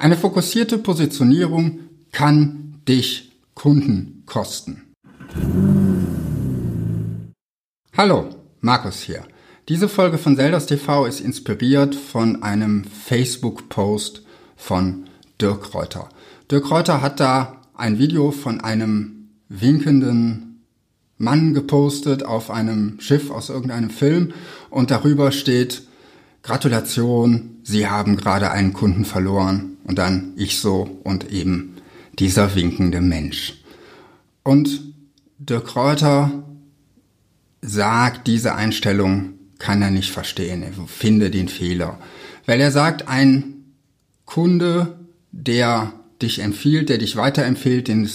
Eine fokussierte Positionierung kann dich Kunden kosten. Hallo, Markus hier. Diese Folge von Zeldas TV ist inspiriert von einem Facebook-Post von Dirk Reuter. Dirk Reuter hat da ein Video von einem winkenden Mann gepostet auf einem Schiff aus irgendeinem Film und darüber steht Gratulation, Sie haben gerade einen Kunden verloren und dann ich so und eben dieser winkende Mensch. Und Dirk Reuter sagt, diese Einstellung kann er nicht verstehen. Er finde den Fehler. Weil er sagt, ein Kunde, der dich empfiehlt, der dich weiterempfiehlt, den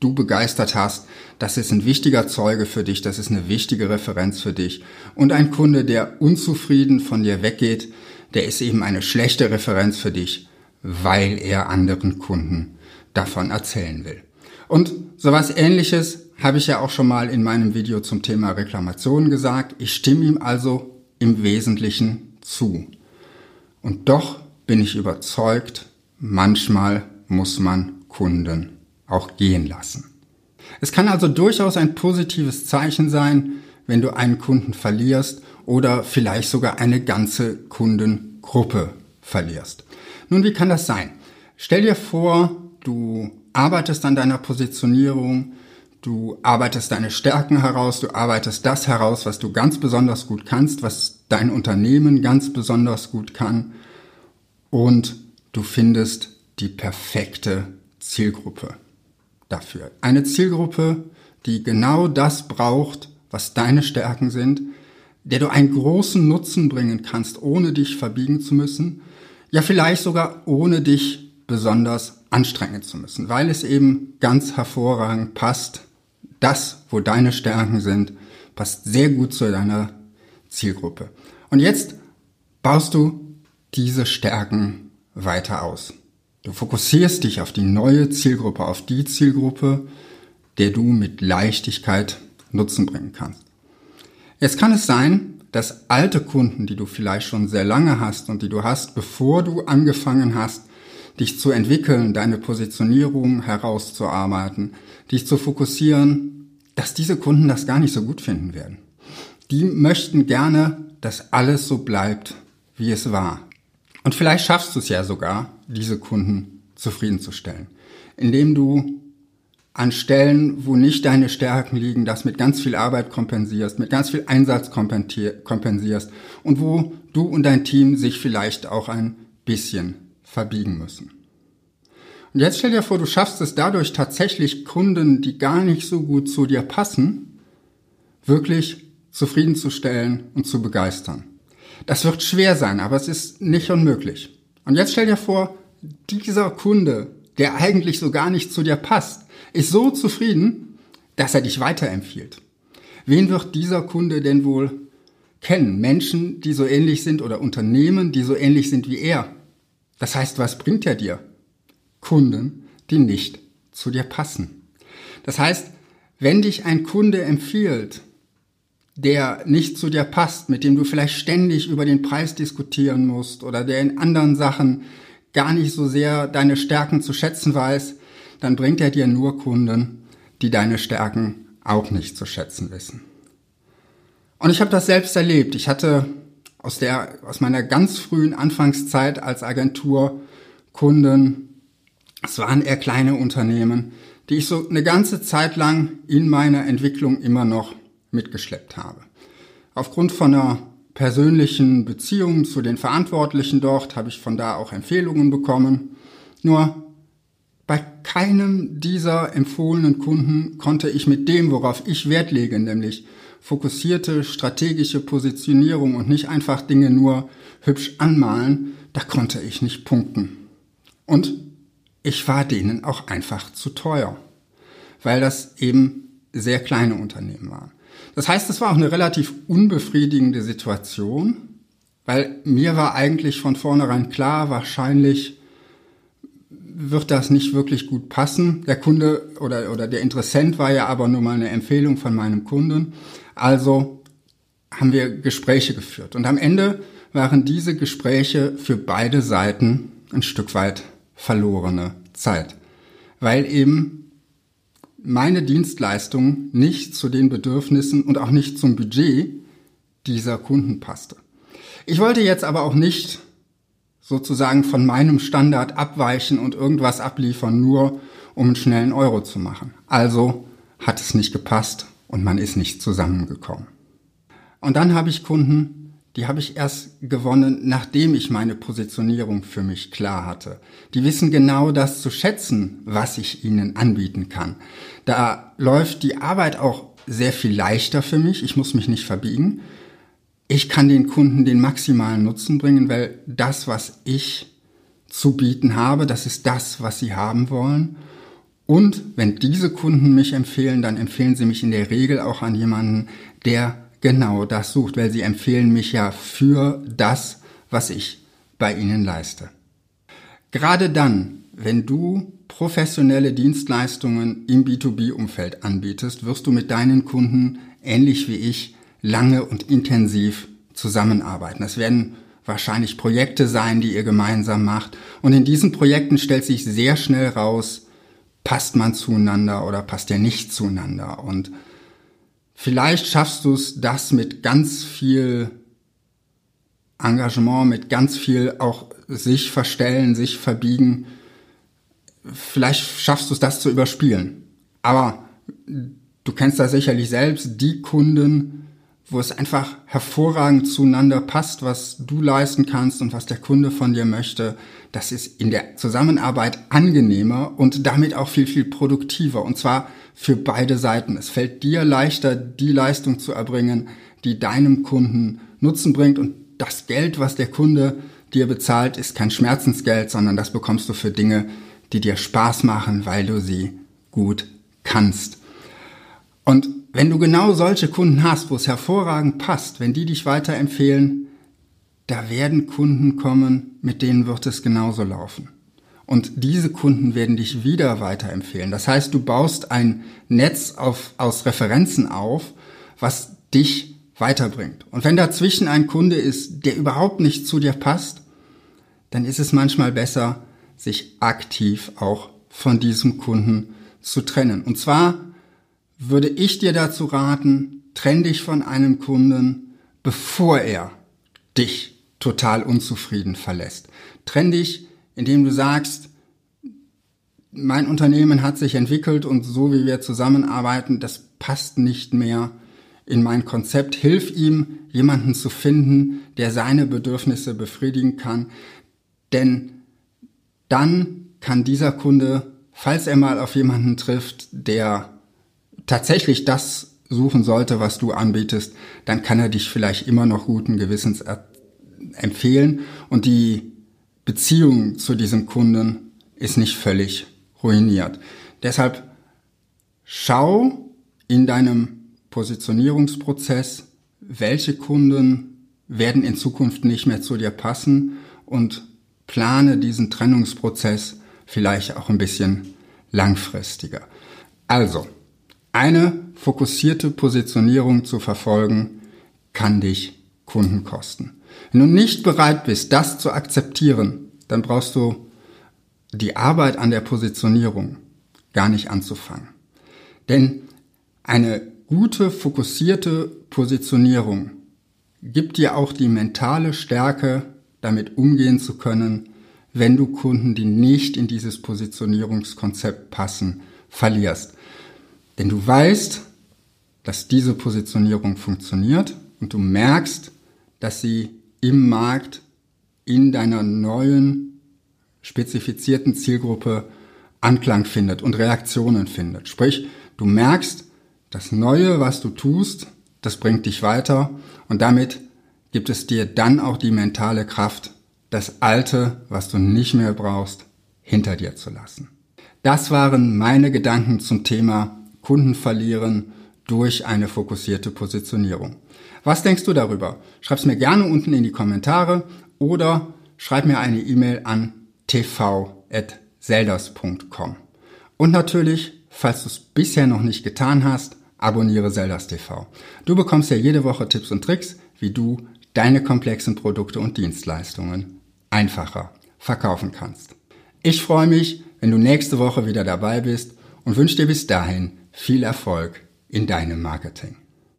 du begeistert hast, das ist ein wichtiger Zeuge für dich, das ist eine wichtige Referenz für dich. Und ein Kunde, der unzufrieden von dir weggeht, der ist eben eine schlechte Referenz für dich, weil er anderen Kunden davon erzählen will. Und sowas ähnliches habe ich ja auch schon mal in meinem Video zum Thema Reklamationen gesagt. Ich stimme ihm also im Wesentlichen zu. Und doch bin ich überzeugt, manchmal muss man Kunden auch gehen lassen. Es kann also durchaus ein positives Zeichen sein, wenn du einen Kunden verlierst oder vielleicht sogar eine ganze Kundengruppe verlierst. Nun, wie kann das sein? Stell dir vor, du arbeitest an deiner Positionierung, du arbeitest deine Stärken heraus, du arbeitest das heraus, was du ganz besonders gut kannst, was dein Unternehmen ganz besonders gut kann und du findest die perfekte Zielgruppe dafür. Eine Zielgruppe, die genau das braucht, was deine Stärken sind, der du einen großen Nutzen bringen kannst, ohne dich verbiegen zu müssen, ja vielleicht sogar ohne dich besonders anstrengen zu müssen, weil es eben ganz hervorragend passt. Das, wo deine Stärken sind, passt sehr gut zu deiner Zielgruppe. Und jetzt baust du diese Stärken weiter aus. Du fokussierst dich auf die neue Zielgruppe, auf die Zielgruppe, der du mit Leichtigkeit Nutzen bringen kannst. Jetzt kann es sein, dass alte Kunden, die du vielleicht schon sehr lange hast und die du hast, bevor du angefangen hast, dich zu entwickeln, deine Positionierung herauszuarbeiten, dich zu fokussieren, dass diese Kunden das gar nicht so gut finden werden. Die möchten gerne, dass alles so bleibt, wie es war. Und vielleicht schaffst du es ja sogar, diese Kunden zufriedenzustellen, indem du an Stellen, wo nicht deine Stärken liegen, das mit ganz viel Arbeit kompensierst, mit ganz viel Einsatz kompensierst und wo du und dein Team sich vielleicht auch ein bisschen verbiegen müssen. Und jetzt stell dir vor, du schaffst es dadurch tatsächlich Kunden, die gar nicht so gut zu dir passen, wirklich zufriedenzustellen und zu begeistern. Das wird schwer sein, aber es ist nicht unmöglich. Und jetzt stell dir vor, dieser Kunde, der eigentlich so gar nicht zu dir passt, ist so zufrieden, dass er dich weiterempfiehlt. Wen wird dieser Kunde denn wohl kennen? Menschen, die so ähnlich sind oder Unternehmen, die so ähnlich sind wie er. Das heißt, was bringt er dir? Kunden, die nicht zu dir passen. Das heißt, wenn dich ein Kunde empfiehlt, der nicht zu dir passt, mit dem du vielleicht ständig über den Preis diskutieren musst oder der in anderen Sachen gar nicht so sehr deine Stärken zu schätzen weiß, dann bringt er dir nur Kunden, die deine Stärken auch nicht zu schätzen wissen. Und ich habe das selbst erlebt. Ich hatte aus der aus meiner ganz frühen Anfangszeit als Agentur Kunden, es waren eher kleine Unternehmen, die ich so eine ganze Zeit lang in meiner Entwicklung immer noch mitgeschleppt habe. Aufgrund von einer persönlichen Beziehung zu den Verantwortlichen dort habe ich von da auch Empfehlungen bekommen. Nur bei keinem dieser empfohlenen Kunden konnte ich mit dem, worauf ich Wert lege, nämlich fokussierte strategische Positionierung und nicht einfach Dinge nur hübsch anmalen, da konnte ich nicht punkten. Und ich war denen auch einfach zu teuer, weil das eben sehr kleine Unternehmen waren. Das heißt, es war auch eine relativ unbefriedigende Situation, weil mir war eigentlich von vornherein klar, wahrscheinlich wird das nicht wirklich gut passen. Der Kunde oder, oder der Interessent war ja aber nur mal eine Empfehlung von meinem Kunden. Also haben wir Gespräche geführt. Und am Ende waren diese Gespräche für beide Seiten ein Stück weit verlorene Zeit, weil eben meine Dienstleistung nicht zu den Bedürfnissen und auch nicht zum Budget dieser Kunden passte. Ich wollte jetzt aber auch nicht sozusagen von meinem Standard abweichen und irgendwas abliefern, nur um einen schnellen Euro zu machen. Also hat es nicht gepasst und man ist nicht zusammengekommen. Und dann habe ich Kunden, die habe ich erst gewonnen, nachdem ich meine Positionierung für mich klar hatte. Die wissen genau das zu schätzen, was ich ihnen anbieten kann. Da läuft die Arbeit auch sehr viel leichter für mich. Ich muss mich nicht verbiegen. Ich kann den Kunden den maximalen Nutzen bringen, weil das, was ich zu bieten habe, das ist das, was sie haben wollen. Und wenn diese Kunden mich empfehlen, dann empfehlen sie mich in der Regel auch an jemanden, der genau das sucht, weil sie empfehlen mich ja für das, was ich bei ihnen leiste. Gerade dann, wenn du professionelle Dienstleistungen im B2B-Umfeld anbietest, wirst du mit deinen Kunden, ähnlich wie ich, lange und intensiv zusammenarbeiten. Das werden wahrscheinlich Projekte sein, die ihr gemeinsam macht. Und in diesen Projekten stellt sich sehr schnell raus, passt man zueinander oder passt er nicht zueinander. Und vielleicht schaffst du es, das mit ganz viel Engagement, mit ganz viel auch sich verstellen, sich verbiegen. Vielleicht schaffst du es, das zu überspielen. Aber du kennst das sicherlich selbst, die Kunden, wo es einfach hervorragend zueinander passt, was du leisten kannst und was der Kunde von dir möchte. Das ist in der Zusammenarbeit angenehmer und damit auch viel, viel produktiver. Und zwar für beide Seiten. Es fällt dir leichter, die Leistung zu erbringen, die deinem Kunden Nutzen bringt. Und das Geld, was der Kunde dir bezahlt, ist kein Schmerzensgeld, sondern das bekommst du für Dinge, die dir Spaß machen, weil du sie gut kannst. Und wenn du genau solche Kunden hast, wo es hervorragend passt, wenn die dich weiterempfehlen, da werden Kunden kommen, mit denen wird es genauso laufen. Und diese Kunden werden dich wieder weiterempfehlen. Das heißt, du baust ein Netz auf, aus Referenzen auf, was dich weiterbringt. Und wenn dazwischen ein Kunde ist, der überhaupt nicht zu dir passt, dann ist es manchmal besser, sich aktiv auch von diesem Kunden zu trennen. Und zwar würde ich dir dazu raten, trenn dich von einem Kunden, bevor er dich total unzufrieden verlässt. Trenn dich, indem du sagst, mein Unternehmen hat sich entwickelt und so wie wir zusammenarbeiten, das passt nicht mehr in mein Konzept. Hilf ihm, jemanden zu finden, der seine Bedürfnisse befriedigen kann. Denn dann kann dieser Kunde, falls er mal auf jemanden trifft, der tatsächlich das suchen sollte, was du anbietest, dann kann er dich vielleicht immer noch guten Gewissens empfehlen und die Beziehung zu diesem Kunden ist nicht völlig ruiniert. Deshalb schau in deinem Positionierungsprozess, welche Kunden werden in Zukunft nicht mehr zu dir passen und plane diesen Trennungsprozess vielleicht auch ein bisschen langfristiger. Also, eine fokussierte Positionierung zu verfolgen, kann dich Kunden kosten. Wenn du nicht bereit bist, das zu akzeptieren, dann brauchst du die Arbeit an der Positionierung gar nicht anzufangen. Denn eine gute, fokussierte Positionierung gibt dir auch die mentale Stärke, damit umgehen zu können, wenn du Kunden, die nicht in dieses Positionierungskonzept passen, verlierst. Denn du weißt, dass diese Positionierung funktioniert und du merkst, dass sie im Markt in deiner neuen spezifizierten Zielgruppe Anklang findet und Reaktionen findet. Sprich, du merkst, das Neue, was du tust, das bringt dich weiter und damit gibt es dir dann auch die mentale Kraft, das Alte, was du nicht mehr brauchst, hinter dir zu lassen. Das waren meine Gedanken zum Thema Kunden verlieren durch eine fokussierte Positionierung. Was denkst du darüber? Schreib's mir gerne unten in die Kommentare oder schreib mir eine E-Mail an tv.selders.com. Und natürlich, falls du es bisher noch nicht getan hast, abonniere Selders TV. Du bekommst ja jede Woche Tipps und Tricks, wie du deine komplexen Produkte und Dienstleistungen einfacher verkaufen kannst. Ich freue mich, wenn du nächste Woche wieder dabei bist und wünsche dir bis dahin viel Erfolg in deinem Marketing.